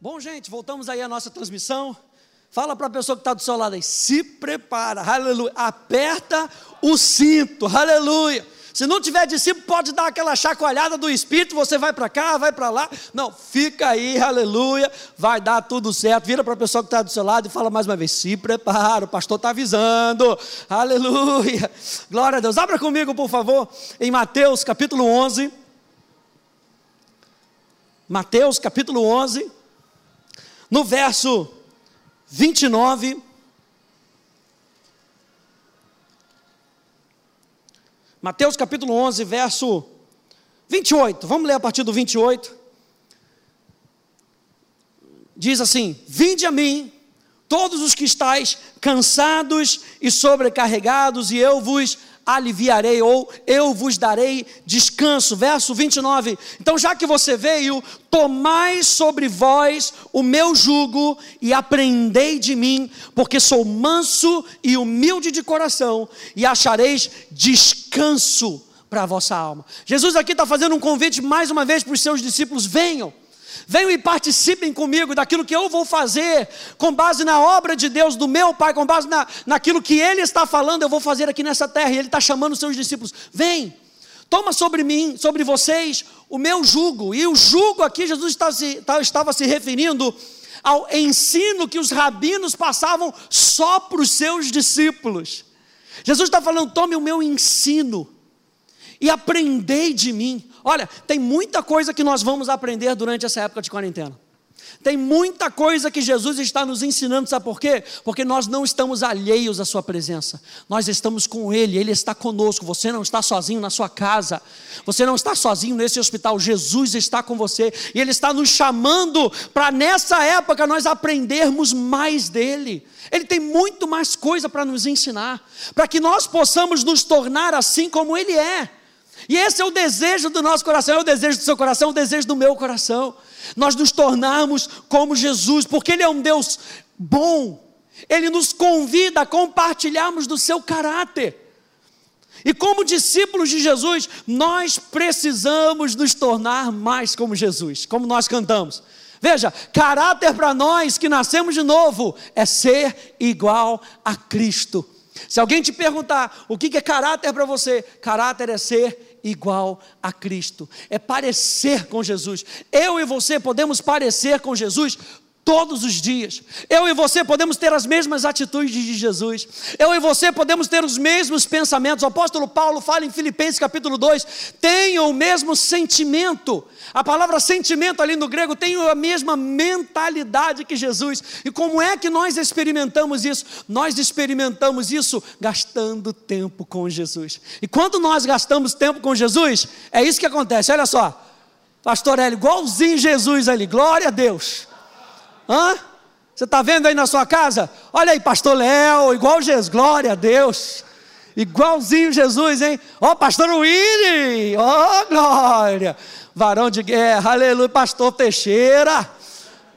Bom, gente, voltamos aí à nossa transmissão. Fala para a pessoa que está do seu lado aí, se prepara, aleluia. Aperta o cinto, aleluia. Se não tiver discípulo, pode dar aquela chacoalhada do Espírito, você vai para cá, vai para lá. Não, fica aí, aleluia, vai dar tudo certo. Vira para a pessoa que está do seu lado e fala mais uma vez: se prepara, o pastor está avisando, aleluia. Glória a Deus. Abra comigo, por favor, em Mateus capítulo 11. Mateus capítulo 11, no verso 29. Mateus capítulo 11, verso 28. Vamos ler a partir do 28. Diz assim: Vinde a mim, todos os que estáis cansados e sobrecarregados, e eu vos aliviarei, ou eu vos darei descanso. Verso 29. Então, já que você veio, tomai sobre vós o meu jugo e aprendei de mim, porque sou manso e humilde de coração, e achareis descanso para a vossa alma. Jesus aqui está fazendo um convite mais uma vez para os seus discípulos: venham. Venham e participem comigo daquilo que eu vou fazer, com base na obra de Deus, do meu Pai, com base na, naquilo que Ele está falando, eu vou fazer aqui nessa terra. E Ele está chamando os seus discípulos: vem, toma sobre mim, sobre vocês, o meu jugo. E o jugo aqui, Jesus estava se, estava se referindo ao ensino que os rabinos passavam só para os seus discípulos. Jesus está falando: tome o meu ensino e aprendei de mim. Olha, tem muita coisa que nós vamos aprender durante essa época de quarentena. Tem muita coisa que Jesus está nos ensinando, sabe por quê? Porque nós não estamos alheios à Sua presença, nós estamos com Ele, Ele está conosco. Você não está sozinho na sua casa, você não está sozinho nesse hospital, Jesus está com você e Ele está nos chamando para nessa época nós aprendermos mais dEle. Ele tem muito mais coisa para nos ensinar, para que nós possamos nos tornar assim como Ele é. E esse é o desejo do nosso coração, é o desejo do seu coração, é o desejo do meu coração. Nós nos tornarmos como Jesus, porque Ele é um Deus bom. Ele nos convida a compartilharmos do seu caráter. E como discípulos de Jesus, nós precisamos nos tornar mais como Jesus, como nós cantamos. Veja, caráter para nós que nascemos de novo é ser igual a Cristo. Se alguém te perguntar o que é caráter para você, caráter é ser igual a Cristo, é parecer com Jesus. Eu e você podemos parecer com Jesus todos os dias. Eu e você podemos ter as mesmas atitudes de Jesus. Eu e você podemos ter os mesmos pensamentos. O apóstolo Paulo fala em Filipenses capítulo 2: tenham o mesmo sentimento. A palavra sentimento ali no grego tem a mesma mentalidade que Jesus. E como é que nós experimentamos isso? Nós experimentamos isso gastando tempo com Jesus. E quando nós gastamos tempo com Jesus, é isso que acontece. Olha só. Pastor Hélio, igualzinho Jesus ali, glória a Deus. Hã? Você está vendo aí na sua casa? Olha aí, pastor Léo, igual Jesus, glória a Deus. Igualzinho Jesus, hein? Ó, oh, pastor Willy, ó, oh, glória. Varão de guerra, aleluia, pastor Teixeira.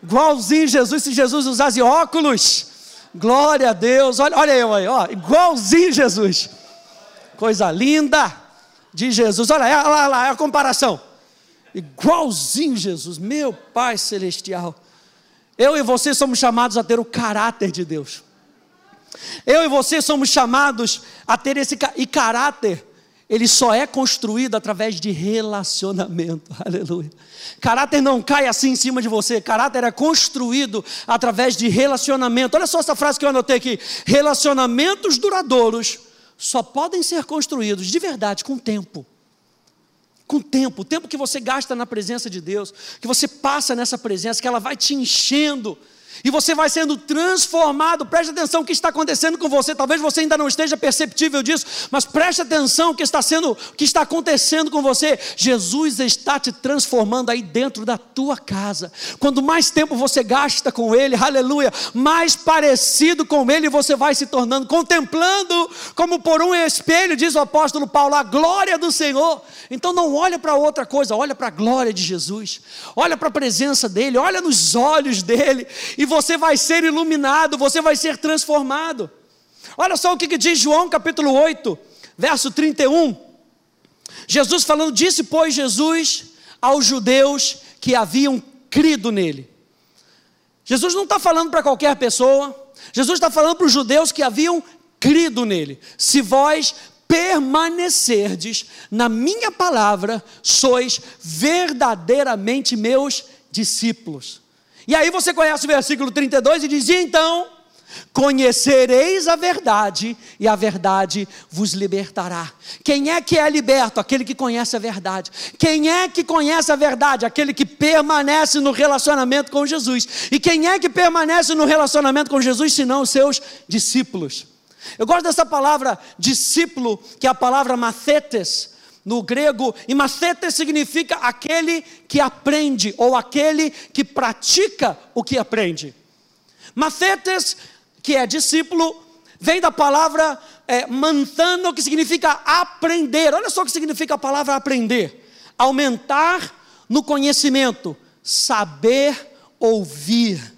Igualzinho Jesus, se Jesus usasse óculos. Glória a Deus. Olha, olha eu aí, ó, igualzinho Jesus. Coisa linda de Jesus. Olha, lá, olha lá, é a comparação. Igualzinho Jesus, meu Pai celestial. Eu e você somos chamados a ter o caráter de Deus. Eu e você somos chamados a ter esse e caráter. Ele só é construído através de relacionamento. Aleluia. Caráter não cai assim em cima de você. Caráter é construído através de relacionamento. Olha só essa frase que eu anotei aqui. Relacionamentos duradouros só podem ser construídos de verdade com tempo com o tempo, o tempo que você gasta na presença de Deus, que você passa nessa presença, que ela vai te enchendo e você vai sendo transformado. Preste atenção o que está acontecendo com você. Talvez você ainda não esteja perceptível disso, mas preste atenção o que está sendo, o que está acontecendo com você. Jesus está te transformando aí dentro da tua casa. Quando mais tempo você gasta com ele, aleluia, mais parecido com ele você vai se tornando, contemplando como por um espelho, diz o apóstolo Paulo, a glória do Senhor. Então não olha para outra coisa, olha para a glória de Jesus. Olha para a presença dele, olha nos olhos dele e você vai ser iluminado, você vai ser transformado. Olha só o que, que diz João capítulo 8, verso 31. Jesus falando, disse, pois, Jesus aos judeus que haviam crido nele: Jesus não está falando para qualquer pessoa, Jesus está falando para os judeus que haviam crido nele. Se vós permanecerdes na minha palavra, sois verdadeiramente meus discípulos. E aí você conhece o versículo 32 e diz: e então Conhecereis a verdade, e a verdade vos libertará. Quem é que é liberto? Aquele que conhece a verdade. Quem é que conhece a verdade? Aquele que permanece no relacionamento com Jesus. E quem é que permanece no relacionamento com Jesus, senão os seus discípulos? Eu gosto dessa palavra discípulo, que é a palavra mathetes, no grego, e mathetes significa aquele que aprende, ou aquele que pratica o que aprende. Mathetes que é discípulo, vem da palavra é, mantano, que significa aprender. Olha só o que significa a palavra aprender: aumentar no conhecimento, saber ouvir,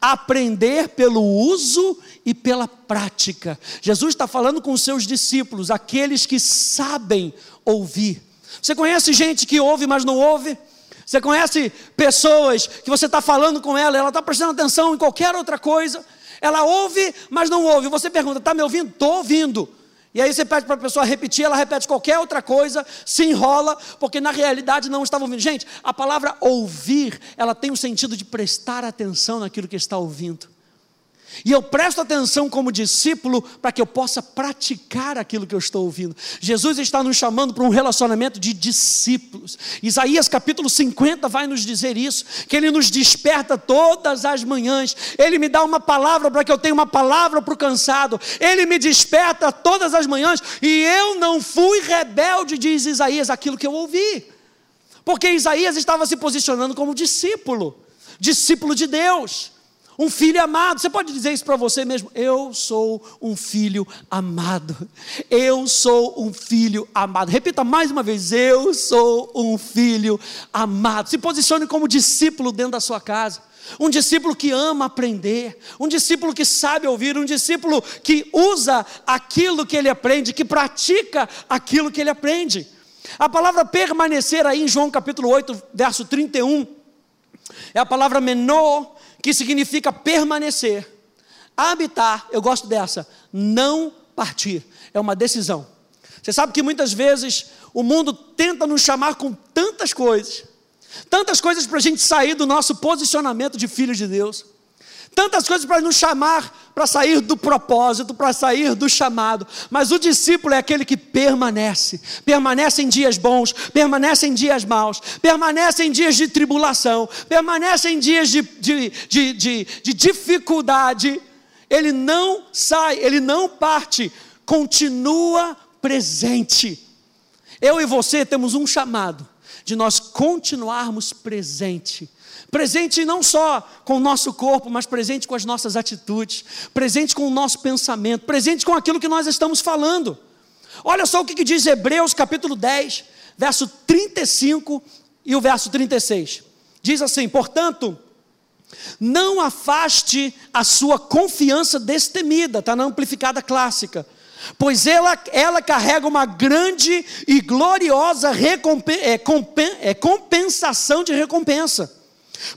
aprender pelo uso e pela prática. Jesus está falando com os seus discípulos, aqueles que sabem ouvir. Você conhece gente que ouve, mas não ouve? Você conhece pessoas que você está falando com ela, ela está prestando atenção em qualquer outra coisa, ela ouve, mas não ouve. Você pergunta: está me ouvindo? Estou ouvindo. E aí você pede para a pessoa repetir, ela repete qualquer outra coisa, se enrola, porque na realidade não estava ouvindo. Gente, a palavra ouvir, ela tem o sentido de prestar atenção naquilo que está ouvindo. E eu presto atenção como discípulo para que eu possa praticar aquilo que eu estou ouvindo. Jesus está nos chamando para um relacionamento de discípulos. Isaías capítulo 50 vai nos dizer isso, que ele nos desperta todas as manhãs. Ele me dá uma palavra para que eu tenha uma palavra para o cansado. Ele me desperta todas as manhãs e eu não fui rebelde, diz Isaías, aquilo que eu ouvi. Porque Isaías estava se posicionando como discípulo, discípulo de Deus. Um filho amado, você pode dizer isso para você mesmo? Eu sou um filho amado. Eu sou um filho amado. Repita mais uma vez: Eu sou um filho amado. Se posicione como discípulo dentro da sua casa. Um discípulo que ama aprender, um discípulo que sabe ouvir, um discípulo que usa aquilo que ele aprende, que pratica aquilo que ele aprende. A palavra permanecer aí em João capítulo 8, verso 31, é a palavra menor que significa permanecer. Habitar, eu gosto dessa, não partir, é uma decisão. Você sabe que muitas vezes o mundo tenta nos chamar com tantas coisas, tantas coisas para a gente sair do nosso posicionamento de filhos de Deus tantas coisas para nos chamar, para sair do propósito, para sair do chamado. Mas o discípulo é aquele que permanece, permanece em dias bons, permanece em dias maus, permanece em dias de tribulação, permanece em dias de, de, de, de, de dificuldade. Ele não sai, ele não parte, continua presente. Eu e você temos um chamado de nós continuarmos presente presente não só com o nosso corpo, mas presente com as nossas atitudes, presente com o nosso pensamento, presente com aquilo que nós estamos falando. Olha só o que diz Hebreus capítulo 10, verso 35 e o verso 36. Diz assim: portanto, não afaste a sua confiança destemida, está na amplificada clássica, pois ela, ela carrega uma grande e gloriosa recompen, é, é, compensação de recompensa.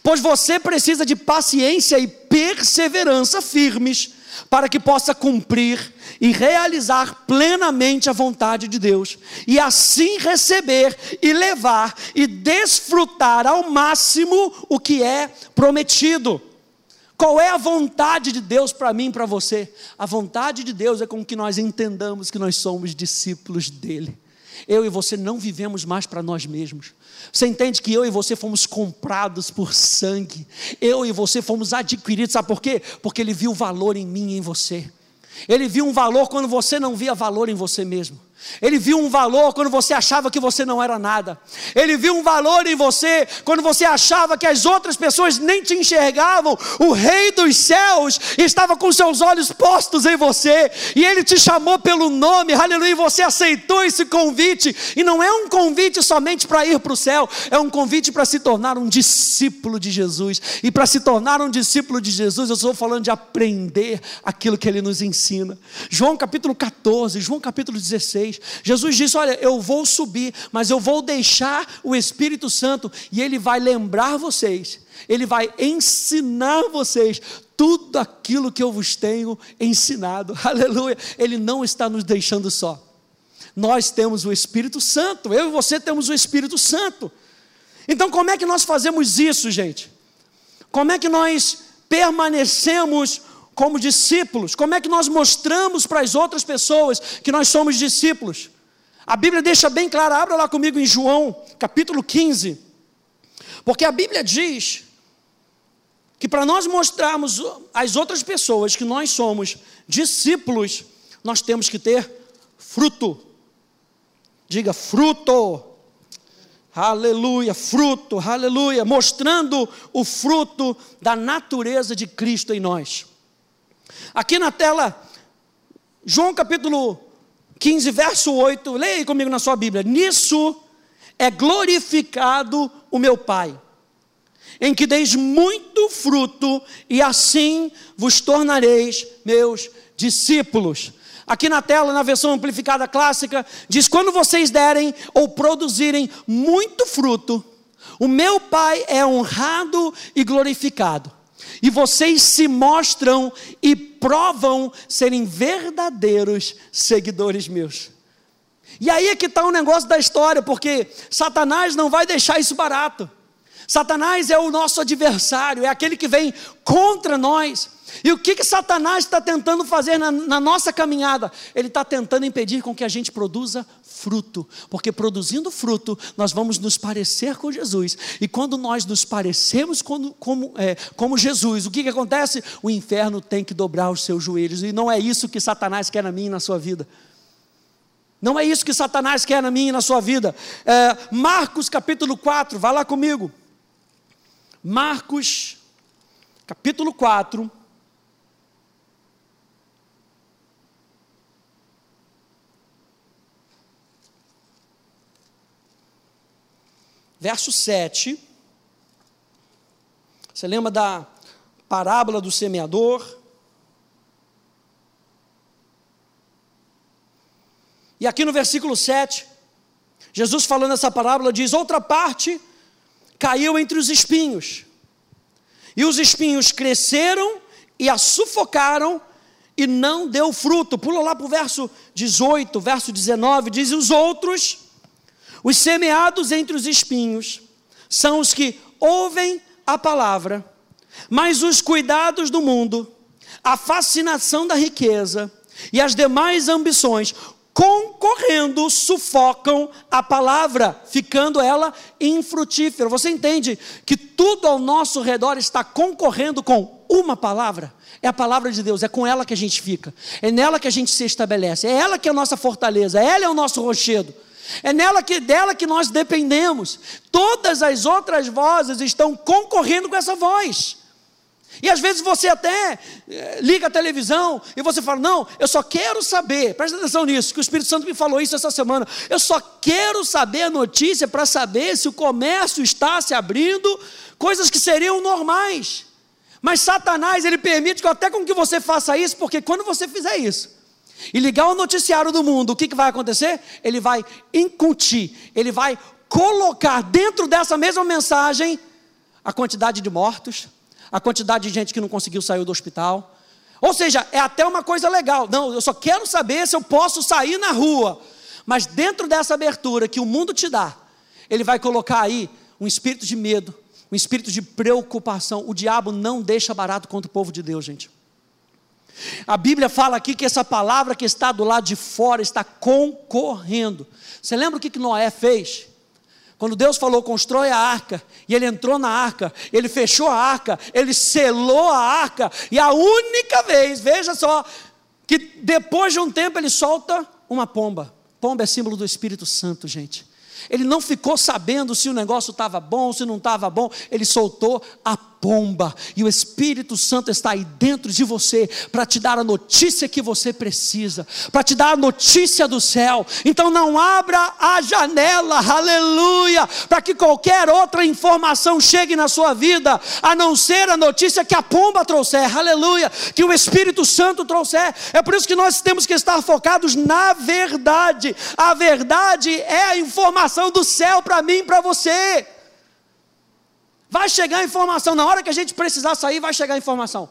Pois você precisa de paciência e perseverança firmes para que possa cumprir e realizar plenamente a vontade de Deus, e assim receber e levar e desfrutar ao máximo o que é prometido. Qual é a vontade de Deus para mim e para você? A vontade de Deus é com que nós entendamos que nós somos discípulos dele. Eu e você não vivemos mais para nós mesmos. Você entende que eu e você fomos comprados por sangue. Eu e você fomos adquiridos, sabe por quê? Porque ele viu valor em mim e em você. Ele viu um valor quando você não via valor em você mesmo. Ele viu um valor quando você achava que você não era nada. Ele viu um valor em você quando você achava que as outras pessoas nem te enxergavam. O Rei dos céus estava com seus olhos postos em você e ele te chamou pelo nome, aleluia. E você aceitou esse convite. E não é um convite somente para ir para o céu, é um convite para se tornar um discípulo de Jesus. E para se tornar um discípulo de Jesus, eu estou falando de aprender aquilo que ele nos ensina. João capítulo 14, João capítulo 16. Vocês. Jesus disse: Olha, eu vou subir, mas eu vou deixar o Espírito Santo e ele vai lembrar vocês, ele vai ensinar vocês tudo aquilo que eu vos tenho ensinado. Aleluia. Ele não está nos deixando só. Nós temos o Espírito Santo, eu e você temos o Espírito Santo. Então, como é que nós fazemos isso, gente? Como é que nós permanecemos como discípulos? Como é que nós mostramos para as outras pessoas que nós somos discípulos? A Bíblia deixa bem claro, abra lá comigo em João, capítulo 15. Porque a Bíblia diz que para nós mostrarmos às outras pessoas que nós somos discípulos, nós temos que ter fruto. Diga fruto. Aleluia, fruto, aleluia, mostrando o fruto da natureza de Cristo em nós. Aqui na tela, João capítulo 15, verso 8, leia aí comigo na sua Bíblia. Nisso é glorificado o meu Pai, em que deis muito fruto, e assim vos tornareis meus discípulos. Aqui na tela, na versão amplificada clássica, diz: quando vocês derem ou produzirem muito fruto, o meu Pai é honrado e glorificado. E vocês se mostram e provam serem verdadeiros seguidores meus. E aí é que está o negócio da história, porque Satanás não vai deixar isso barato. Satanás é o nosso adversário, é aquele que vem contra nós. E o que, que Satanás está tentando fazer na, na nossa caminhada? Ele está tentando impedir com que a gente produza fruto, porque produzindo fruto, nós vamos nos parecer com Jesus, e quando nós nos parecemos como, como, é, como Jesus, o que, que acontece? O inferno tem que dobrar os seus joelhos, e não é isso que Satanás quer na minha e na sua vida. Não é isso que Satanás quer na minha e na sua vida. É, Marcos capítulo 4, vá lá comigo. Marcos capítulo 4. verso 7. Você lembra da parábola do semeador? E aqui no versículo 7, Jesus falando essa parábola diz: outra parte caiu entre os espinhos, e os espinhos cresceram e a sufocaram, e não deu fruto. Pula lá para o verso 18, verso 19, diz: os outros os semeados entre os espinhos são os que ouvem a palavra, mas os cuidados do mundo, a fascinação da riqueza e as demais ambições concorrendo sufocam a palavra, ficando ela infrutífera. Você entende que tudo ao nosso redor está concorrendo com uma palavra? É a palavra de Deus, é com ela que a gente fica, é nela que a gente se estabelece, é ela que é a nossa fortaleza, ela é o nosso rochedo. É nela que dela que nós dependemos. Todas as outras vozes estão concorrendo com essa voz. E às vezes você até é, liga a televisão e você fala: Não, eu só quero saber, presta atenção nisso, que o Espírito Santo me falou isso essa semana. Eu só quero saber a notícia para saber se o comércio está se abrindo, coisas que seriam normais. Mas Satanás, ele permite que até com que você faça isso, porque quando você fizer isso, e ligar o noticiário do mundo, o que, que vai acontecer? Ele vai incutir, ele vai colocar dentro dessa mesma mensagem a quantidade de mortos, a quantidade de gente que não conseguiu sair do hospital. Ou seja, é até uma coisa legal. Não, eu só quero saber se eu posso sair na rua. Mas dentro dessa abertura que o mundo te dá, ele vai colocar aí um espírito de medo, um espírito de preocupação. O diabo não deixa barato contra o povo de Deus, gente. A Bíblia fala aqui que essa palavra que está do lado de fora está concorrendo. Você lembra o que, Noé fez? Quando Deus falou, constrói a arca, e ele entrou na arca, ele fechou a arca, ele selou a arca, e a única vez, veja só, que depois de um tempo ele solta uma pomba. Pomba é símbolo do Espírito Santo, gente. Ele não ficou sabendo se o negócio estava bom, se não estava bom, ele soltou a bomba, e o Espírito Santo está aí dentro de você para te dar a notícia que você precisa, para te dar a notícia do céu. Então não abra a janela, aleluia, para que qualquer outra informação chegue na sua vida, a não ser a notícia que a pomba trouxer, aleluia, que o Espírito Santo trouxer. É por isso que nós temos que estar focados na verdade. A verdade é a informação do céu para mim e para você. Vai chegar a informação, na hora que a gente precisar sair, vai chegar a informação.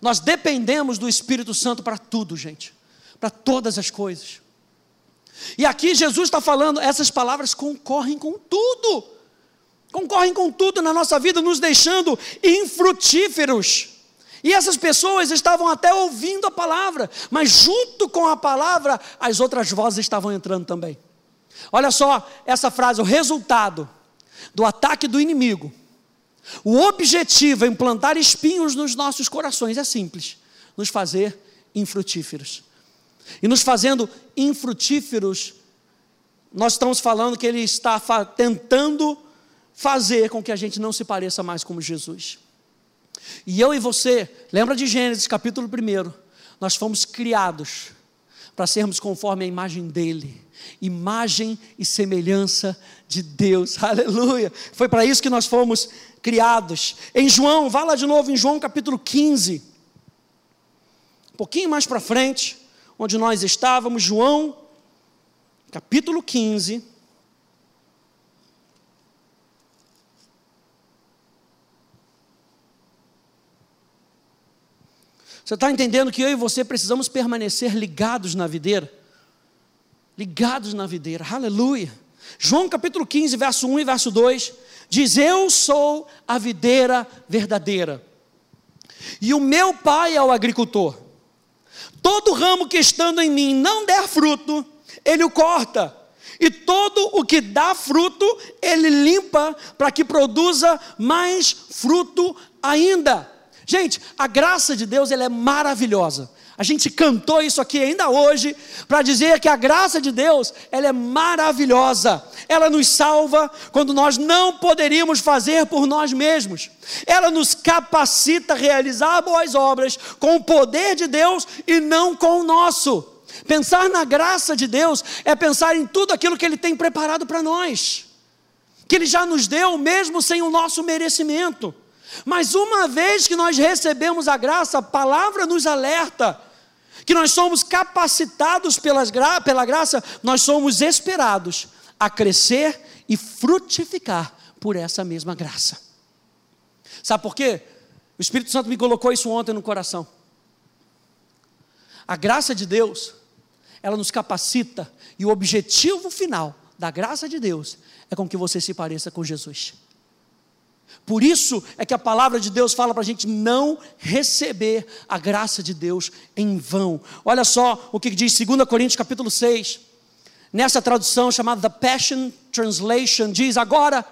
Nós dependemos do Espírito Santo para tudo, gente, para todas as coisas. E aqui Jesus está falando, essas palavras concorrem com tudo, concorrem com tudo na nossa vida, nos deixando infrutíferos. E essas pessoas estavam até ouvindo a palavra, mas junto com a palavra, as outras vozes estavam entrando também. Olha só essa frase: o resultado do ataque do inimigo. O objetivo é implantar espinhos nos nossos corações, é simples: nos fazer infrutíferos. E nos fazendo infrutíferos, nós estamos falando que ele está tentando fazer com que a gente não se pareça mais como Jesus. E eu e você, lembra de Gênesis capítulo 1? Nós fomos criados para sermos conforme a imagem dele imagem e semelhança de Deus. Aleluia. Foi para isso que nós fomos criados. Em João, vá lá de novo em João capítulo 15. Um pouquinho mais para frente, onde nós estávamos, João capítulo 15. Você está entendendo que eu e você precisamos permanecer ligados na videira? ligados na videira, aleluia. João capítulo 15, verso 1 e verso 2 diz: Eu sou a videira verdadeira, e o meu pai é o agricultor. Todo ramo que estando em mim não der fruto, ele o corta, e todo o que dá fruto, ele limpa para que produza mais fruto ainda. Gente, a graça de Deus ela é maravilhosa. A gente cantou isso aqui ainda hoje para dizer que a graça de Deus, ela é maravilhosa. Ela nos salva quando nós não poderíamos fazer por nós mesmos. Ela nos capacita a realizar boas obras com o poder de Deus e não com o nosso. Pensar na graça de Deus é pensar em tudo aquilo que ele tem preparado para nós. Que ele já nos deu mesmo sem o nosso merecimento. Mas uma vez que nós recebemos a graça, a palavra nos alerta que nós somos capacitados pelas gra pela graça, nós somos esperados a crescer e frutificar por essa mesma graça. Sabe por quê? O Espírito Santo me colocou isso ontem no coração. A graça de Deus, ela nos capacita, e o objetivo final da graça de Deus é com que você se pareça com Jesus. Por isso é que a palavra de Deus fala para a gente não receber a graça de Deus em vão. Olha só o que diz 2 Coríntios capítulo 6. Nessa tradução chamada The Passion Translation, diz: Agora,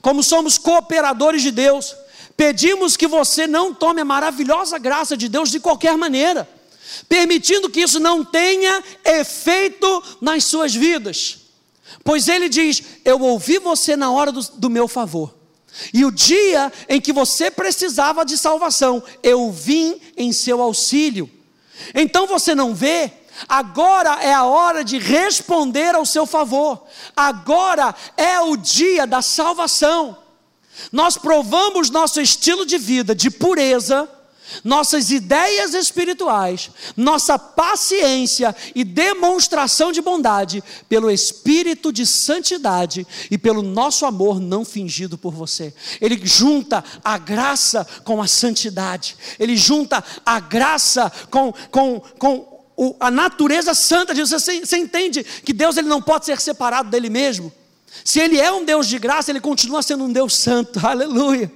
como somos cooperadores de Deus, pedimos que você não tome a maravilhosa graça de Deus de qualquer maneira, permitindo que isso não tenha efeito nas suas vidas. Pois ele diz: Eu ouvi você na hora do, do meu favor e o dia em que você precisava de salvação, eu vim em seu auxílio. Então você não vê? Agora é a hora de responder ao seu favor. Agora é o dia da salvação. Nós provamos nosso estilo de vida de pureza nossas ideias espirituais, nossa paciência e demonstração de bondade pelo espírito de santidade e pelo nosso amor não fingido por você. Ele junta a graça com a santidade, ele junta a graça com, com, com a natureza santa de Deus. Você, você entende que Deus ele não pode ser separado dele mesmo? Se ele é um Deus de graça, ele continua sendo um Deus santo, aleluia.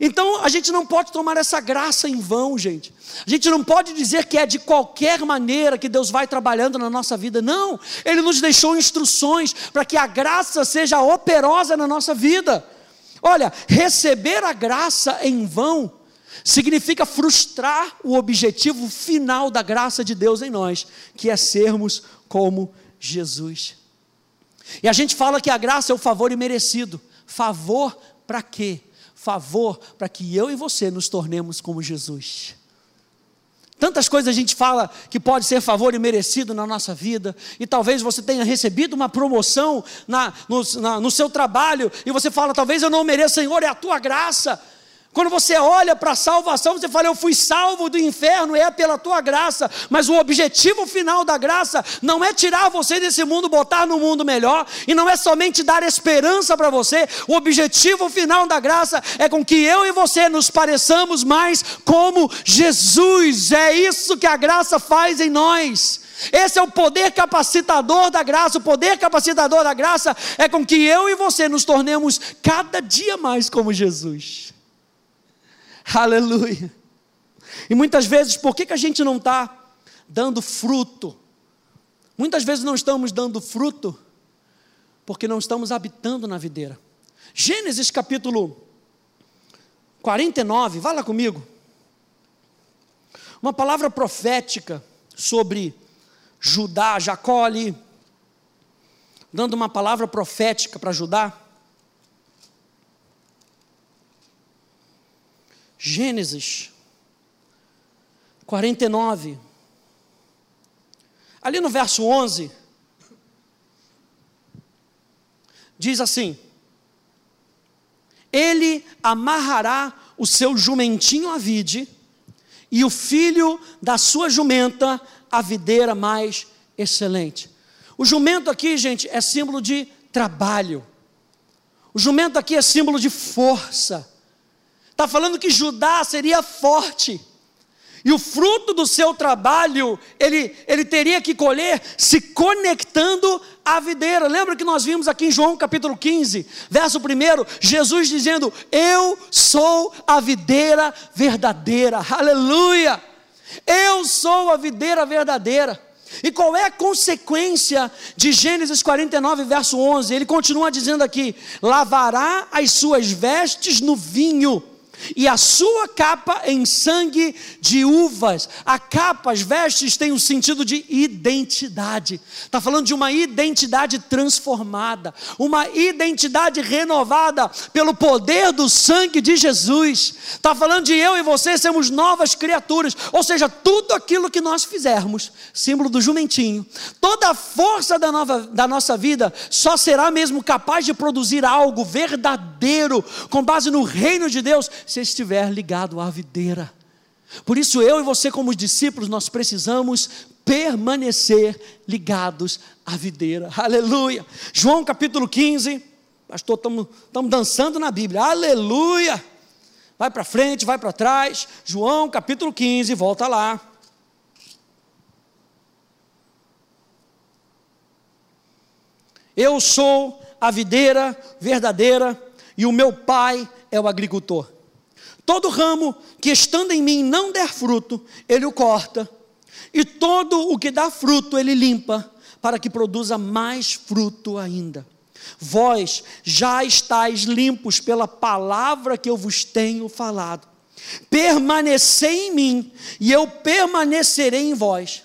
Então a gente não pode tomar essa graça em vão, gente. A gente não pode dizer que é de qualquer maneira que Deus vai trabalhando na nossa vida. Não, Ele nos deixou instruções para que a graça seja operosa na nossa vida. Olha, receber a graça em vão significa frustrar o objetivo final da graça de Deus em nós, que é sermos como Jesus. E a gente fala que a graça é o favor imerecido. Favor para quê? Favor para que eu e você nos tornemos como Jesus. Tantas coisas a gente fala que pode ser favor e merecido na nossa vida, e talvez você tenha recebido uma promoção na, no, na, no seu trabalho, e você fala, talvez eu não mereça, Senhor, é a tua graça. Quando você olha para a salvação, você fala: Eu fui salvo do inferno, é pela tua graça. Mas o objetivo final da graça não é tirar você desse mundo, botar no mundo melhor, e não é somente dar esperança para você. O objetivo final da graça é com que eu e você nos pareçamos mais como Jesus. É isso que a graça faz em nós. Esse é o poder capacitador da graça. O poder capacitador da graça é com que eu e você nos tornemos cada dia mais como Jesus. Aleluia. E muitas vezes, por que, que a gente não está dando fruto? Muitas vezes não estamos dando fruto porque não estamos habitando na videira. Gênesis capítulo 49, vá lá comigo. Uma palavra profética sobre Judá, Jacó ali, dando uma palavra profética para Judá. Gênesis 49. Ali no verso 11, diz assim: Ele amarrará o seu jumentinho à vide, e o filho da sua jumenta à videira mais excelente. O jumento aqui, gente, é símbolo de trabalho. O jumento aqui é símbolo de força. Está falando que Judá seria forte. E o fruto do seu trabalho, ele, ele teria que colher se conectando à videira. Lembra que nós vimos aqui em João capítulo 15, verso 1, Jesus dizendo: Eu sou a videira verdadeira. Aleluia! Eu sou a videira verdadeira. E qual é a consequência de Gênesis 49, verso 11? Ele continua dizendo aqui: lavará as suas vestes no vinho e a sua capa em sangue de uvas. A capa, as vestes, tem o um sentido de identidade. Está falando de uma identidade transformada, uma identidade renovada pelo poder do sangue de Jesus. Está falando de eu e você sermos novas criaturas, ou seja, tudo aquilo que nós fizermos, símbolo do jumentinho, toda a força da, nova, da nossa vida só será mesmo capaz de produzir algo verdadeiro, com base no reino de Deus se estiver ligado à videira. Por isso, eu e você, como discípulos, nós precisamos permanecer ligados à videira. Aleluia. João capítulo 15. Pastor, estamos dançando na Bíblia. Aleluia. Vai para frente, vai para trás. João capítulo 15, volta lá. Eu sou a videira verdadeira e o meu pai é o agricultor. Todo ramo que estando em mim não der fruto, ele o corta, e todo o que dá fruto, ele limpa, para que produza mais fruto ainda. Vós já estáis limpos pela palavra que eu vos tenho falado. Permanecei em mim, e eu permanecerei em vós.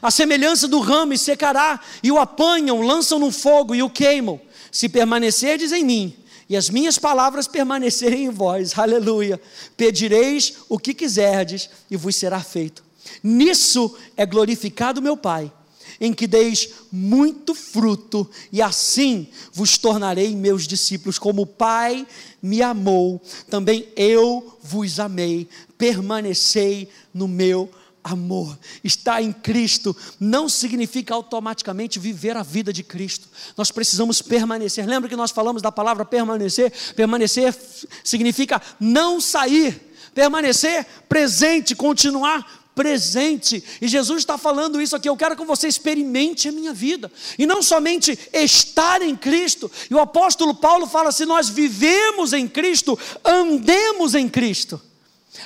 A semelhança do ramo e secará, e o apanham, lançam no fogo e o queimam. Se permanecerdes em mim, e as minhas palavras permanecerem em vós, aleluia. Pedireis o que quiserdes e vos será feito. Nisso é glorificado meu Pai, em que deis muito fruto, e assim vos tornarei meus discípulos, como o Pai me amou, também eu vos amei. Permanecei no meu. Estar em Cristo não significa automaticamente viver a vida de Cristo. Nós precisamos permanecer. Lembra que nós falamos da palavra permanecer? Permanecer significa não sair. Permanecer presente, continuar presente. E Jesus está falando isso aqui. Eu quero que você experimente a minha vida. E não somente estar em Cristo. E o apóstolo Paulo fala: se nós vivemos em Cristo, andemos em Cristo.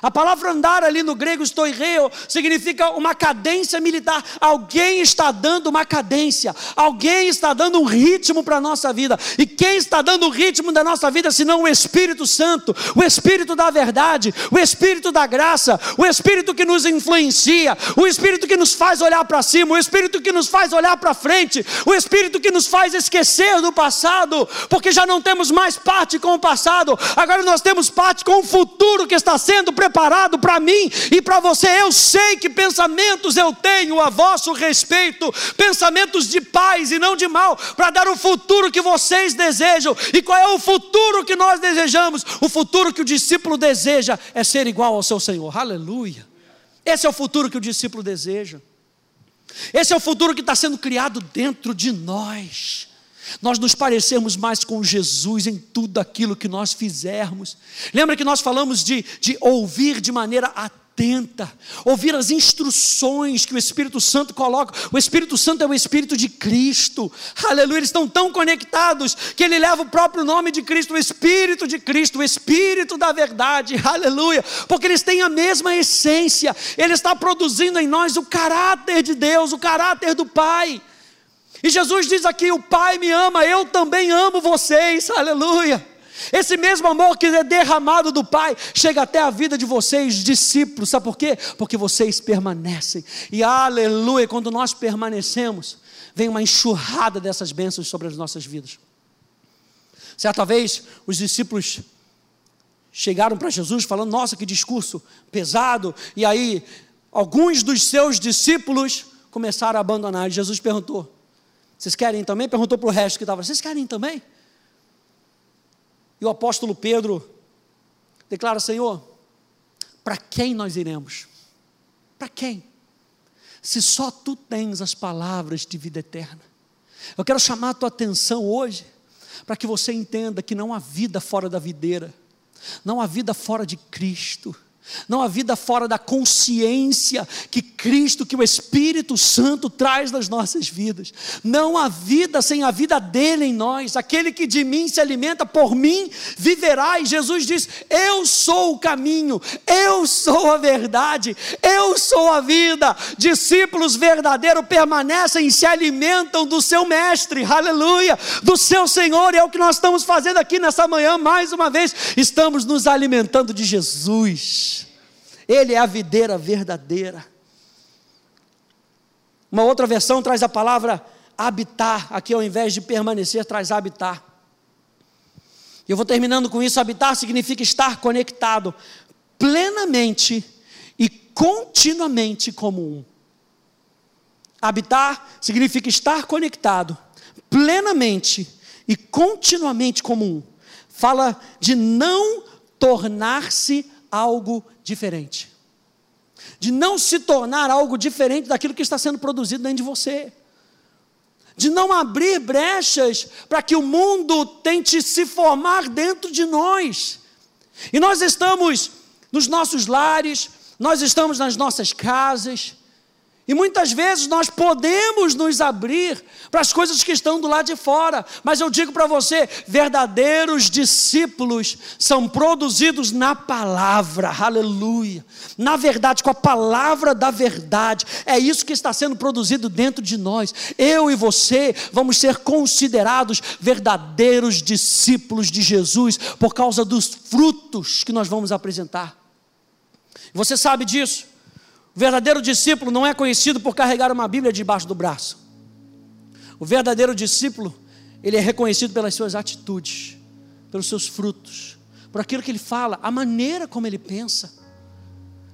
A palavra andar ali no grego stoireo significa uma cadência militar. Alguém está dando uma cadência, alguém está dando um ritmo para a nossa vida. E quem está dando o ritmo da nossa vida senão o Espírito Santo, o Espírito da verdade, o Espírito da graça, o Espírito que nos influencia, o Espírito que nos faz olhar para cima, o Espírito que nos faz olhar para frente, o Espírito que nos faz esquecer do passado, porque já não temos mais parte com o passado, agora nós temos parte com o futuro que está sendo preparado para mim e para você. Eu sei que pensamentos eu tenho a vosso respeito, pensamentos de paz e não de mal, para dar o futuro que vocês desejam. E qual é o futuro que nós desejamos? O futuro que o discípulo deseja é ser igual ao seu Senhor. Aleluia. Esse é o futuro que o discípulo deseja. Esse é o futuro que está sendo criado dentro de nós nós nos parecermos mais com Jesus em tudo aquilo que nós fizermos. Lembra que nós falamos de, de ouvir de maneira atenta, ouvir as instruções que o Espírito Santo coloca. O Espírito Santo é o Espírito de Cristo, aleluia. Eles estão tão conectados que ele leva o próprio nome de Cristo, o Espírito de Cristo, o Espírito da verdade, aleluia, porque eles têm a mesma essência, ele está produzindo em nós o caráter de Deus, o caráter do Pai. E Jesus diz aqui: O Pai me ama, eu também amo vocês, aleluia. Esse mesmo amor que é derramado do Pai chega até a vida de vocês, discípulos, sabe por quê? Porque vocês permanecem, e aleluia, quando nós permanecemos, vem uma enxurrada dessas bênçãos sobre as nossas vidas. Certa vez, os discípulos chegaram para Jesus falando: Nossa, que discurso pesado, e aí, alguns dos seus discípulos começaram a abandonar, Jesus perguntou: vocês querem também? Perguntou para o resto que estava. Vocês querem também? E o apóstolo Pedro declara: Senhor, para quem nós iremos? Para quem? Se só tu tens as palavras de vida eterna. Eu quero chamar a tua atenção hoje para que você entenda que não há vida fora da videira, não há vida fora de Cristo. Não há vida fora da consciência que Cristo, que o Espírito Santo traz nas nossas vidas. Não há vida sem a vida dele em nós. Aquele que de mim se alimenta, por mim viverá. E Jesus diz: Eu sou o caminho, eu sou a verdade, eu sou a vida. Discípulos verdadeiros permanecem e se alimentam do seu Mestre, aleluia, do seu Senhor. E é o que nós estamos fazendo aqui nessa manhã, mais uma vez. Estamos nos alimentando de Jesus. Ele é a videira verdadeira. Uma outra versão traz a palavra habitar, aqui ao invés de permanecer, traz habitar. Eu vou terminando com isso: habitar significa estar conectado plenamente e continuamente como um. Habitar significa estar conectado plenamente e continuamente como um. Fala de não tornar-se algo diferente. De não se tornar algo diferente daquilo que está sendo produzido dentro de você. De não abrir brechas para que o mundo tente se formar dentro de nós. E nós estamos nos nossos lares, nós estamos nas nossas casas, e muitas vezes nós podemos nos abrir para as coisas que estão do lado de fora, mas eu digo para você: verdadeiros discípulos são produzidos na palavra, aleluia, na verdade, com a palavra da verdade, é isso que está sendo produzido dentro de nós. Eu e você vamos ser considerados verdadeiros discípulos de Jesus por causa dos frutos que nós vamos apresentar. Você sabe disso? O verdadeiro discípulo não é conhecido por carregar uma Bíblia debaixo do braço. O verdadeiro discípulo, ele é reconhecido pelas suas atitudes, pelos seus frutos, por aquilo que ele fala, a maneira como ele pensa.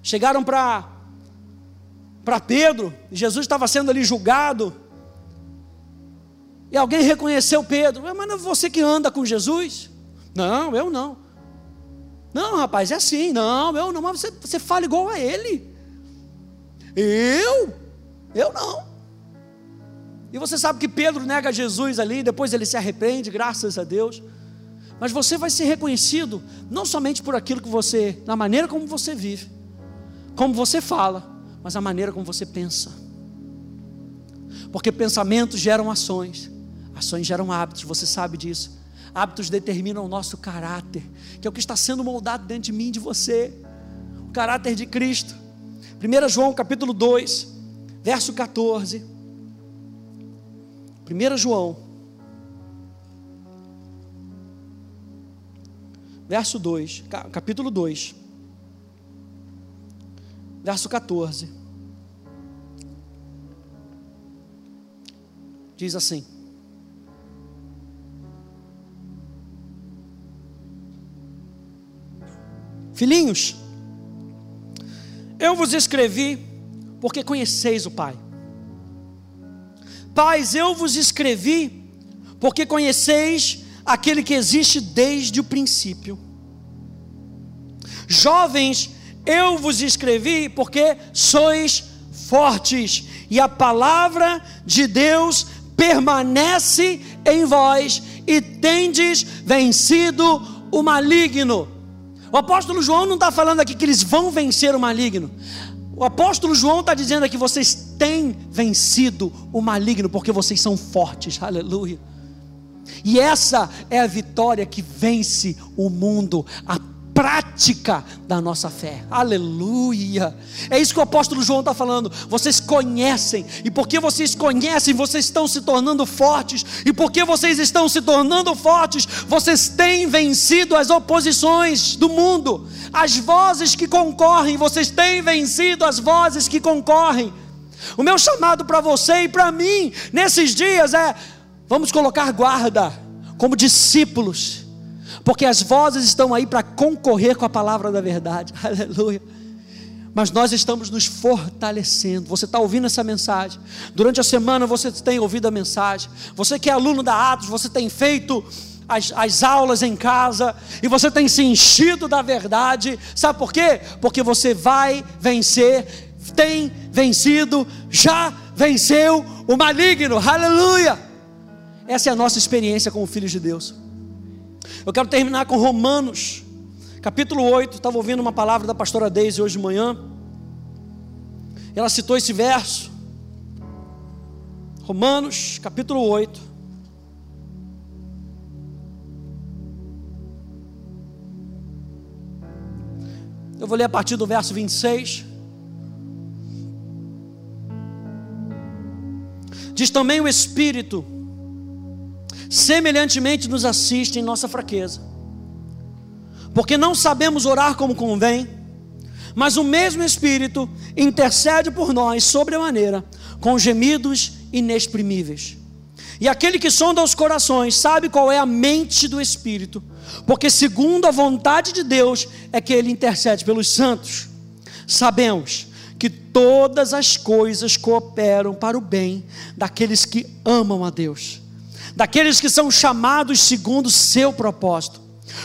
Chegaram para para Pedro, Jesus estava sendo ali julgado. E alguém reconheceu Pedro. Mas não é você que anda com Jesus? Não, eu não. Não, rapaz, é assim. Não, eu não. Mas você, você fala igual a ele. Eu? Eu não. E você sabe que Pedro nega Jesus ali, depois ele se arrepende, graças a Deus. Mas você vai ser reconhecido não somente por aquilo que você, na maneira como você vive, como você fala, mas a maneira como você pensa. Porque pensamentos geram ações, ações geram hábitos, você sabe disso. Hábitos determinam o nosso caráter, que é o que está sendo moldado dentro de mim e de você. o caráter de Cristo. 1 João capítulo 2, verso 14. 1 João, verso 2, capítulo 2, verso 14. Diz assim: Filhinhos, eu vos escrevi porque conheceis o Pai. Pais, eu vos escrevi porque conheceis aquele que existe desde o princípio. Jovens, eu vos escrevi porque sois fortes e a palavra de Deus permanece em vós e tendes vencido o maligno. O apóstolo João não está falando aqui que eles vão vencer o maligno. O apóstolo João está dizendo aqui: vocês têm vencido o maligno, porque vocês são fortes, aleluia. E essa é a vitória que vence o mundo, a prática da nossa fé. Aleluia. É isso que o apóstolo João está falando. Vocês conhecem, e porque vocês conhecem, vocês estão se tornando fortes, e porque vocês estão se tornando fortes, vocês têm vencido as oposições do mundo, as vozes que concorrem, vocês têm vencido as vozes que concorrem. O meu chamado para você e para mim nesses dias é: vamos colocar guarda como discípulos porque as vozes estão aí para concorrer com a palavra da verdade, aleluia. Mas nós estamos nos fortalecendo. Você está ouvindo essa mensagem. Durante a semana você tem ouvido a mensagem. Você que é aluno da Atos, você tem feito as, as aulas em casa e você tem se enchido da verdade. Sabe por quê? Porque você vai vencer, tem vencido, já venceu o maligno. Aleluia! Essa é a nossa experiência com o Filho de Deus. Eu quero terminar com Romanos, capítulo 8. Estava ouvindo uma palavra da pastora Deise hoje de manhã. Ela citou esse verso. Romanos, capítulo 8. Eu vou ler a partir do verso 26. Diz também o Espírito semelhantemente nos assiste em nossa fraqueza. Porque não sabemos orar como convém, mas o mesmo Espírito intercede por nós sobremaneira, com gemidos inexprimíveis. E aquele que sonda os corações sabe qual é a mente do Espírito, porque segundo a vontade de Deus é que ele intercede pelos santos. Sabemos que todas as coisas cooperam para o bem daqueles que amam a Deus daqueles que são chamados segundo seu propósito.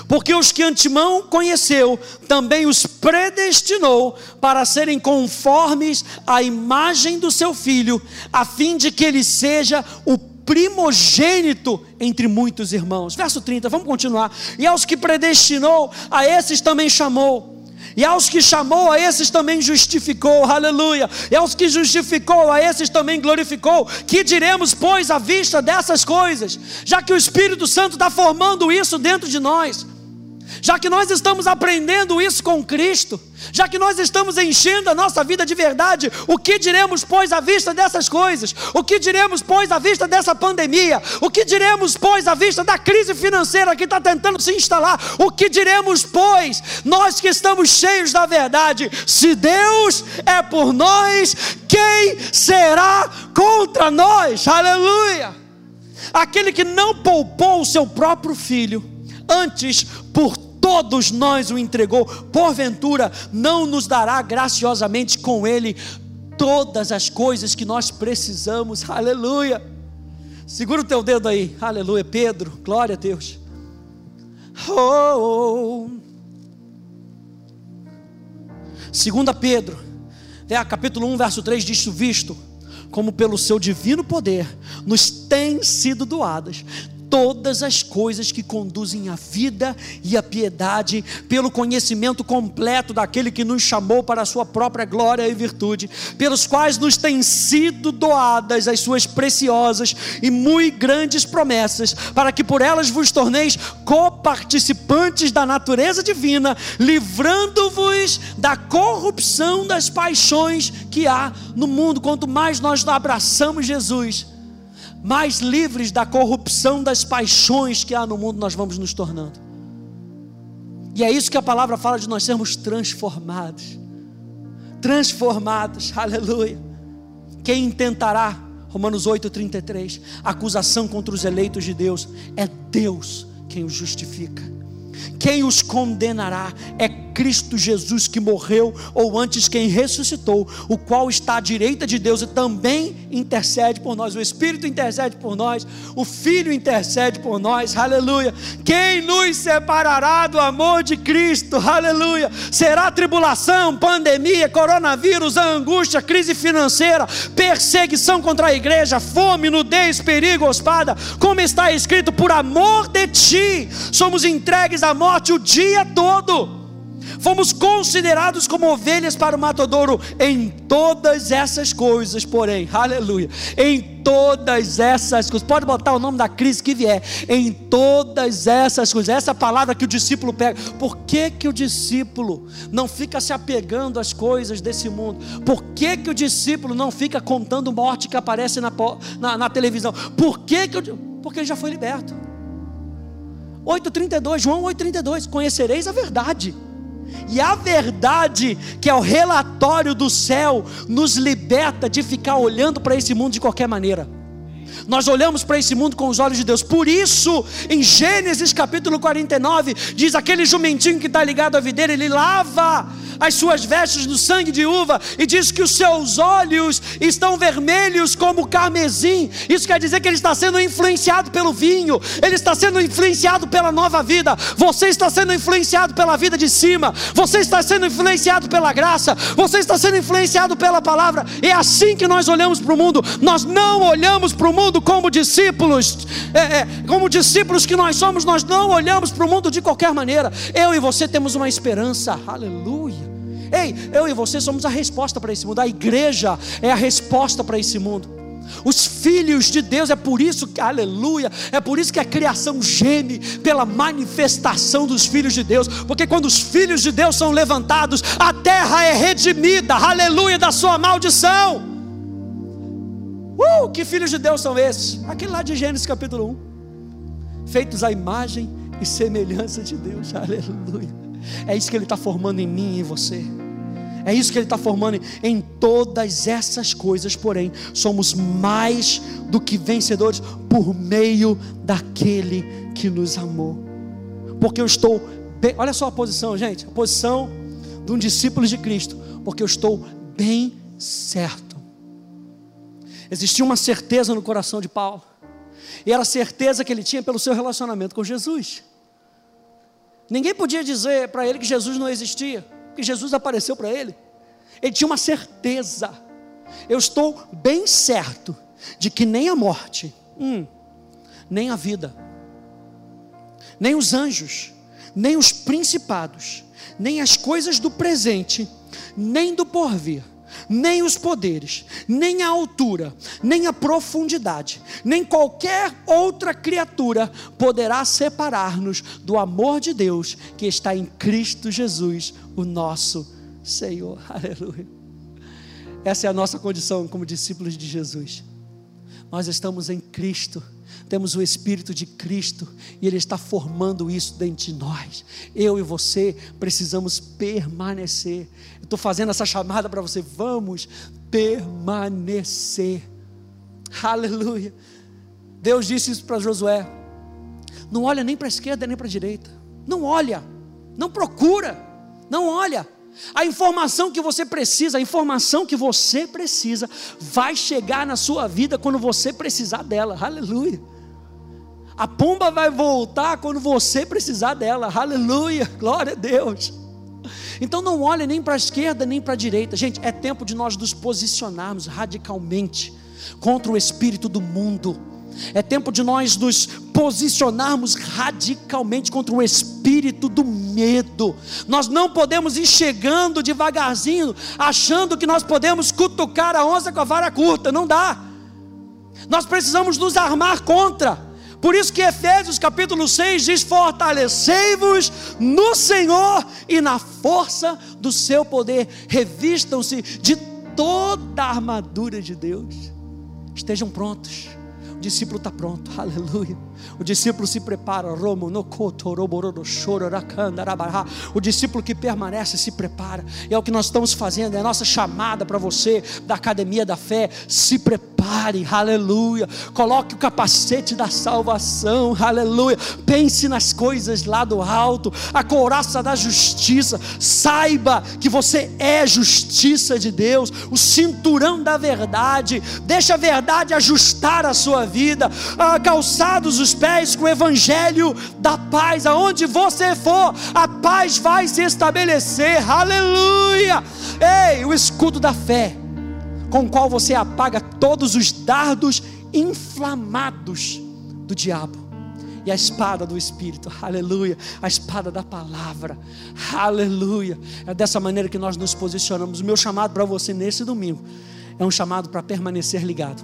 Porque os que antemão conheceu, também os predestinou para serem conformes à imagem do seu filho, a fim de que ele seja o primogênito entre muitos irmãos. Verso 30, vamos continuar. E aos que predestinou, a esses também chamou. E aos que chamou, a esses também justificou, aleluia. E aos que justificou, a esses também glorificou. Que diremos, pois, à vista dessas coisas, já que o Espírito Santo está formando isso dentro de nós? Já que nós estamos aprendendo isso com Cristo, já que nós estamos enchendo a nossa vida de verdade, o que diremos, pois, à vista dessas coisas? O que diremos, pois, à vista dessa pandemia? O que diremos, pois, à vista da crise financeira que está tentando se instalar? O que diremos, pois, nós que estamos cheios da verdade? Se Deus é por nós, quem será contra nós? Aleluia! Aquele que não poupou o seu próprio filho, antes por todos nós o entregou, porventura não nos dará graciosamente com ele todas as coisas que nós precisamos, aleluia. Segura o teu dedo aí, aleluia, Pedro, glória a Deus. Oh. Segunda Pedro, é, capítulo 1, verso 3 diz: Visto como pelo seu divino poder nos têm sido doadas todas as coisas que conduzem à vida e à piedade, pelo conhecimento completo daquele que nos chamou para a sua própria glória e virtude, pelos quais nos têm sido doadas as suas preciosas e muito grandes promessas, para que por elas vos torneis coparticipantes da natureza divina, livrando-vos da corrupção das paixões que há no mundo. Quanto mais nós abraçamos Jesus, mais livres da corrupção das paixões que há no mundo nós vamos nos tornando. E é isso que a palavra fala de nós sermos transformados. Transformados, aleluia. Quem intentará, Romanos 8,33, acusação contra os eleitos de Deus, é Deus quem os justifica. Quem os condenará é Cristo Jesus que morreu, ou antes quem ressuscitou, o qual está à direita de Deus e também intercede por nós. O Espírito intercede por nós, o Filho intercede por nós, aleluia. Quem nos separará do amor de Cristo, aleluia? Será tribulação, pandemia, coronavírus, angústia, crise financeira, perseguição contra a igreja, fome, nudez, perigo, espada, como está escrito, por amor de ti, somos entregues à morte o dia todo fomos considerados como ovelhas para o matadouro em todas essas coisas, porém, aleluia, em todas essas coisas, pode botar o nome da crise que vier, em todas essas coisas, essa palavra que o discípulo pega, por que que o discípulo não fica se apegando às coisas desse mundo? Por que que o discípulo não fica contando morte que aparece na, na, na televisão? Por que que o, porque ele já foi liberto. 8,32, João 8,32, conhecereis a verdade e a verdade, que é o relatório do céu, nos liberta de ficar olhando para esse mundo de qualquer maneira. Nós olhamos para esse mundo com os olhos de Deus. Por isso, em Gênesis capítulo 49, diz aquele jumentinho que está ligado à videira, ele lava as suas vestes no sangue de uva, e diz que os seus olhos estão vermelhos como carmesim. Isso quer dizer que ele está sendo influenciado pelo vinho, ele está sendo influenciado pela nova vida. Você está sendo influenciado pela vida de cima, você está sendo influenciado pela graça, você está sendo influenciado pela palavra. É assim que nós olhamos para o mundo. Nós não olhamos para o mundo como discípulos, é, é, como discípulos que nós somos, nós não olhamos para o mundo de qualquer maneira. Eu e você temos uma esperança, aleluia. Ei, eu e você somos a resposta para esse mundo. A igreja é a resposta para esse mundo. Os filhos de Deus, é por isso que, aleluia, é por isso que a criação geme pela manifestação dos filhos de Deus, porque quando os filhos de Deus são levantados, a terra é redimida, aleluia, da sua maldição. Uh, que filhos de Deus são esses? Aquele lá de Gênesis capítulo 1, feitos à imagem e semelhança de Deus, aleluia. É isso que Ele está formando em mim e em você. É isso que Ele está formando em todas essas coisas, porém, somos mais do que vencedores por meio daquele que nos amou. Porque eu estou bem, olha só a posição, gente, a posição de um discípulo de Cristo, porque eu estou bem certo. Existia uma certeza no coração de Paulo, e era a certeza que ele tinha pelo seu relacionamento com Jesus. Ninguém podia dizer para ele que Jesus não existia porque Jesus apareceu para ele. Ele tinha uma certeza. Eu estou bem certo de que nem a morte, hum, nem a vida, nem os anjos, nem os principados, nem as coisas do presente, nem do porvir, nem os poderes, nem a altura, nem a profundidade, nem qualquer outra criatura poderá separar-nos do amor de Deus que está em Cristo Jesus, o nosso Senhor. Aleluia. Essa é a nossa condição como discípulos de Jesus. Nós estamos em Cristo temos o Espírito de Cristo e Ele está formando isso dentro de nós. Eu e você precisamos permanecer. Eu estou fazendo essa chamada para você. Vamos permanecer. Aleluia. Deus disse isso para Josué: não olha nem para a esquerda nem para a direita. Não olha, não procura, não olha. A informação que você precisa, a informação que você precisa, vai chegar na sua vida quando você precisar dela. Aleluia. A pomba vai voltar quando você precisar dela. Aleluia, glória a Deus. Então não olhe nem para a esquerda nem para a direita. Gente, é tempo de nós nos posicionarmos radicalmente contra o espírito do mundo. É tempo de nós nos posicionarmos radicalmente contra o espírito do medo. Nós não podemos ir chegando devagarzinho, achando que nós podemos cutucar a onça com a vara curta. Não dá. Nós precisamos nos armar contra. Por isso que Efésios capítulo 6 diz: Fortalecei-vos no Senhor e na força do seu poder. Revistam-se de toda a armadura de Deus. Estejam prontos discípulo está pronto, aleluia. O discípulo se prepara, o discípulo que permanece se prepara, e é o que nós estamos fazendo, é a nossa chamada para você da academia da fé. Se prepare, aleluia. Coloque o capacete da salvação, aleluia. Pense nas coisas lá do alto, a couraça da justiça. Saiba que você é justiça de Deus, o cinturão da verdade. Deixa a verdade ajustar a sua vida ah, calçados os pés com o evangelho da paz, aonde você for, a paz vai se estabelecer, aleluia! Ei, o escudo da fé, com o qual você apaga todos os dardos inflamados do diabo e a espada do Espírito, aleluia, a espada da palavra, aleluia. É dessa maneira que nós nos posicionamos. O meu chamado para você nesse domingo é um chamado para permanecer ligado.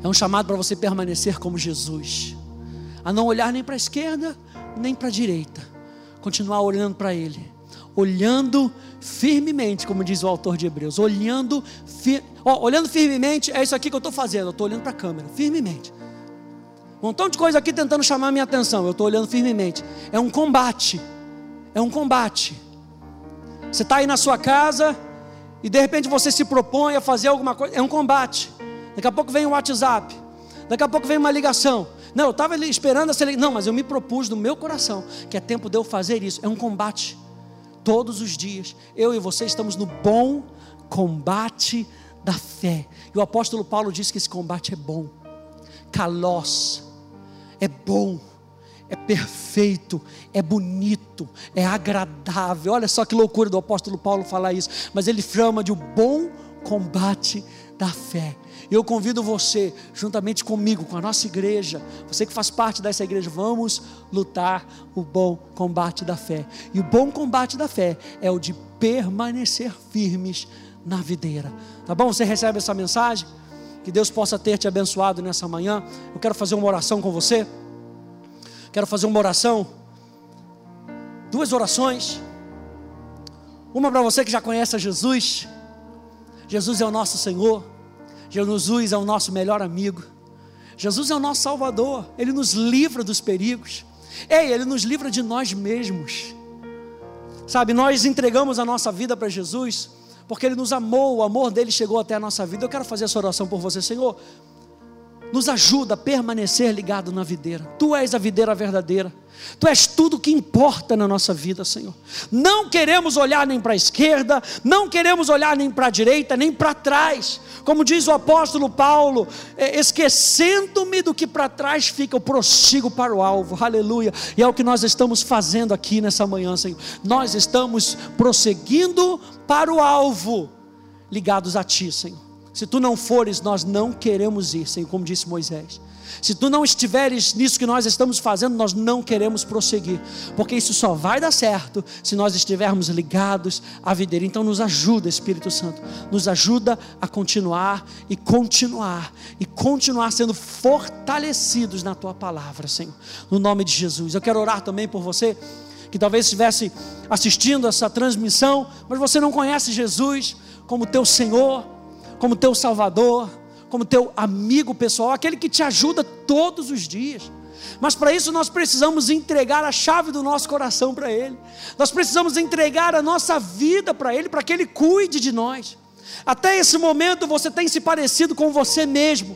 É um chamado para você permanecer como Jesus, a não olhar nem para a esquerda, nem para a direita, continuar olhando para Ele, olhando firmemente, como diz o autor de Hebreus, olhando, olhando firmemente, é isso aqui que eu estou fazendo, eu estou olhando para a câmera, firmemente. Um montão de coisa aqui tentando chamar a minha atenção, eu estou olhando firmemente. É um combate, é um combate. Você está aí na sua casa e de repente você se propõe a fazer alguma coisa, é um combate. Daqui a pouco vem um WhatsApp. Daqui a pouco vem uma ligação. Não, eu estava esperando essa ligação. Não, mas eu me propus no meu coração que é tempo de eu fazer isso. É um combate. Todos os dias. Eu e você estamos no bom combate da fé. E o apóstolo Paulo diz que esse combate é bom. Calós. É bom. É perfeito, é bonito, é agradável. Olha só que loucura do apóstolo Paulo falar isso. Mas ele chama de o bom combate da fé. Eu convido você, juntamente comigo, com a nossa igreja, você que faz parte dessa igreja, vamos lutar o bom combate da fé. E o bom combate da fé é o de permanecer firmes na videira. Tá bom? Você recebe essa mensagem? Que Deus possa ter te abençoado nessa manhã. Eu quero fazer uma oração com você. Quero fazer uma oração. Duas orações. Uma para você que já conhece a Jesus. Jesus é o nosso Senhor. Jesus é o nosso melhor amigo. Jesus é o nosso Salvador. Ele nos livra dos perigos. Ei, Ele nos livra de nós mesmos. Sabe, nós entregamos a nossa vida para Jesus porque Ele nos amou, o amor dele chegou até a nossa vida. Eu quero fazer essa oração por você, Senhor. Nos ajuda a permanecer ligado na videira. Tu és a videira verdadeira. Tu és tudo que importa na nossa vida, Senhor. Não queremos olhar nem para a esquerda, não queremos olhar nem para a direita, nem para trás. Como diz o apóstolo Paulo, é, esquecendo-me do que para trás fica, eu prossigo para o alvo. Aleluia. E é o que nós estamos fazendo aqui nessa manhã, Senhor. Nós estamos prosseguindo para o alvo, ligados a Ti, Senhor. Se tu não fores, nós não queremos ir, Senhor, como disse Moisés. Se tu não estiveres nisso que nós estamos fazendo, nós não queremos prosseguir, porque isso só vai dar certo se nós estivermos ligados à videira. Então, nos ajuda, Espírito Santo, nos ajuda a continuar e continuar e continuar sendo fortalecidos na tua palavra, Senhor, no nome de Jesus. Eu quero orar também por você que talvez estivesse assistindo essa transmissão, mas você não conhece Jesus como teu Senhor, como teu Salvador como teu amigo pessoal, aquele que te ajuda todos os dias. Mas para isso nós precisamos entregar a chave do nosso coração para Ele. Nós precisamos entregar a nossa vida para Ele, para que Ele cuide de nós. Até esse momento você tem se parecido com você mesmo.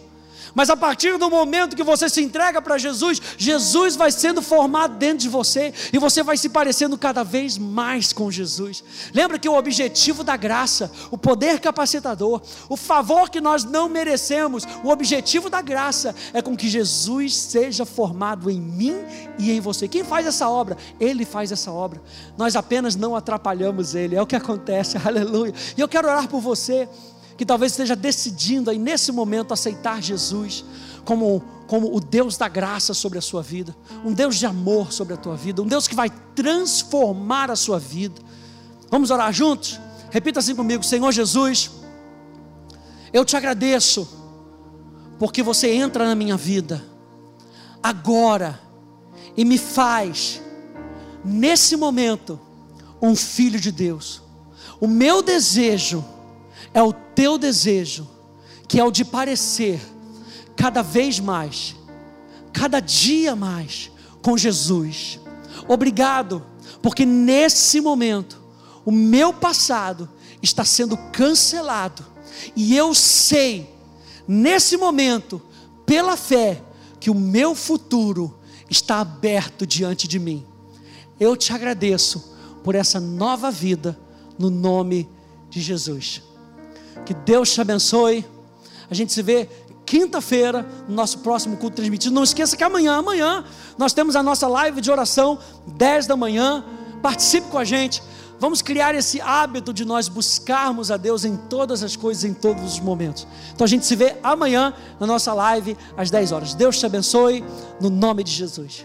Mas a partir do momento que você se entrega para Jesus, Jesus vai sendo formado dentro de você e você vai se parecendo cada vez mais com Jesus. Lembra que o objetivo da graça, o poder capacitador, o favor que nós não merecemos, o objetivo da graça é com que Jesus seja formado em mim e em você. Quem faz essa obra? Ele faz essa obra. Nós apenas não atrapalhamos ele. É o que acontece. Aleluia. E eu quero orar por você que talvez esteja decidindo aí nesse momento aceitar Jesus como, como o Deus da graça sobre a sua vida, um Deus de amor sobre a tua vida, um Deus que vai transformar a sua vida. Vamos orar juntos? Repita assim comigo: Senhor Jesus, eu te agradeço, porque você entra na minha vida agora e me faz, nesse momento, um filho de Deus. O meu desejo é o teu desejo, que é o de parecer cada vez mais, cada dia mais com Jesus. Obrigado, porque nesse momento o meu passado está sendo cancelado e eu sei nesse momento, pela fé, que o meu futuro está aberto diante de mim. Eu te agradeço por essa nova vida no nome de Jesus. Que Deus te abençoe. A gente se vê quinta-feira no nosso próximo culto transmitido. Não esqueça que amanhã, amanhã, nós temos a nossa live de oração, 10 da manhã. Participe com a gente. Vamos criar esse hábito de nós buscarmos a Deus em todas as coisas, em todos os momentos. Então a gente se vê amanhã na nossa live às 10 horas. Deus te abençoe, no nome de Jesus.